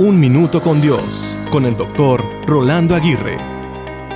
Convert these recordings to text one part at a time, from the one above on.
Un Minuto con Dios, con el doctor Rolando Aguirre.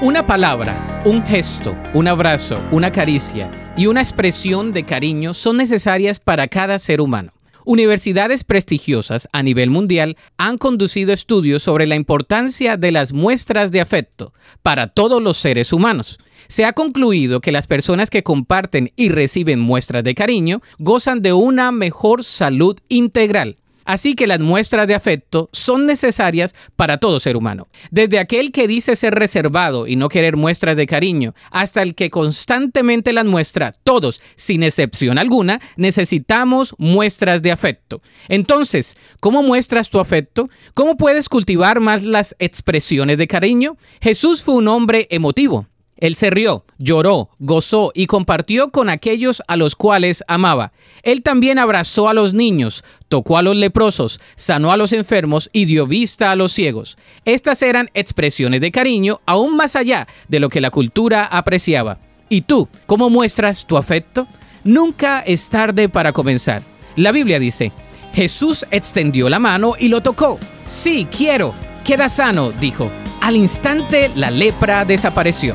Una palabra, un gesto, un abrazo, una caricia y una expresión de cariño son necesarias para cada ser humano. Universidades prestigiosas a nivel mundial han conducido estudios sobre la importancia de las muestras de afecto para todos los seres humanos. Se ha concluido que las personas que comparten y reciben muestras de cariño gozan de una mejor salud integral Así que las muestras de afecto son necesarias para todo ser humano. Desde aquel que dice ser reservado y no querer muestras de cariño, hasta el que constantemente las muestra, todos, sin excepción alguna, necesitamos muestras de afecto. Entonces, ¿cómo muestras tu afecto? ¿Cómo puedes cultivar más las expresiones de cariño? Jesús fue un hombre emotivo. Él se rió, lloró, gozó y compartió con aquellos a los cuales amaba. Él también abrazó a los niños, tocó a los leprosos, sanó a los enfermos y dio vista a los ciegos. Estas eran expresiones de cariño aún más allá de lo que la cultura apreciaba. ¿Y tú, cómo muestras tu afecto? Nunca es tarde para comenzar. La Biblia dice, Jesús extendió la mano y lo tocó. Sí, quiero. Queda sano, dijo. Al instante la lepra desapareció.